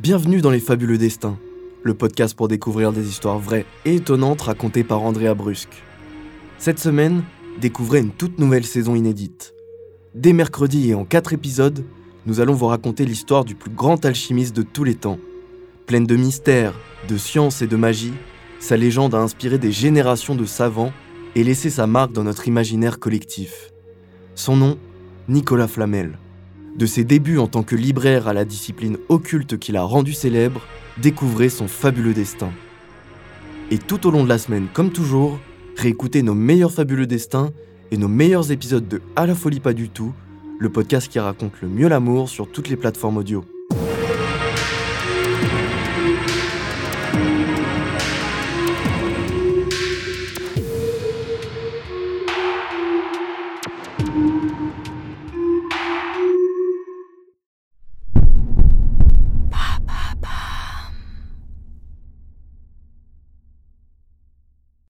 Bienvenue dans Les Fabuleux Destins, le podcast pour découvrir des histoires vraies et étonnantes racontées par Andrea Brusque. Cette semaine, découvrez une toute nouvelle saison inédite. Dès mercredi et en quatre épisodes, nous allons vous raconter l'histoire du plus grand alchimiste de tous les temps. Pleine de mystères, de science et de magie, sa légende a inspiré des générations de savants et laissé sa marque dans notre imaginaire collectif. Son nom, Nicolas Flamel. De ses débuts en tant que libraire à la discipline occulte qui l'a rendu célèbre, découvrez son fabuleux destin. Et tout au long de la semaine, comme toujours, réécoutez nos meilleurs fabuleux destins et nos meilleurs épisodes de À la folie pas du tout, le podcast qui raconte le mieux l'amour sur toutes les plateformes audio.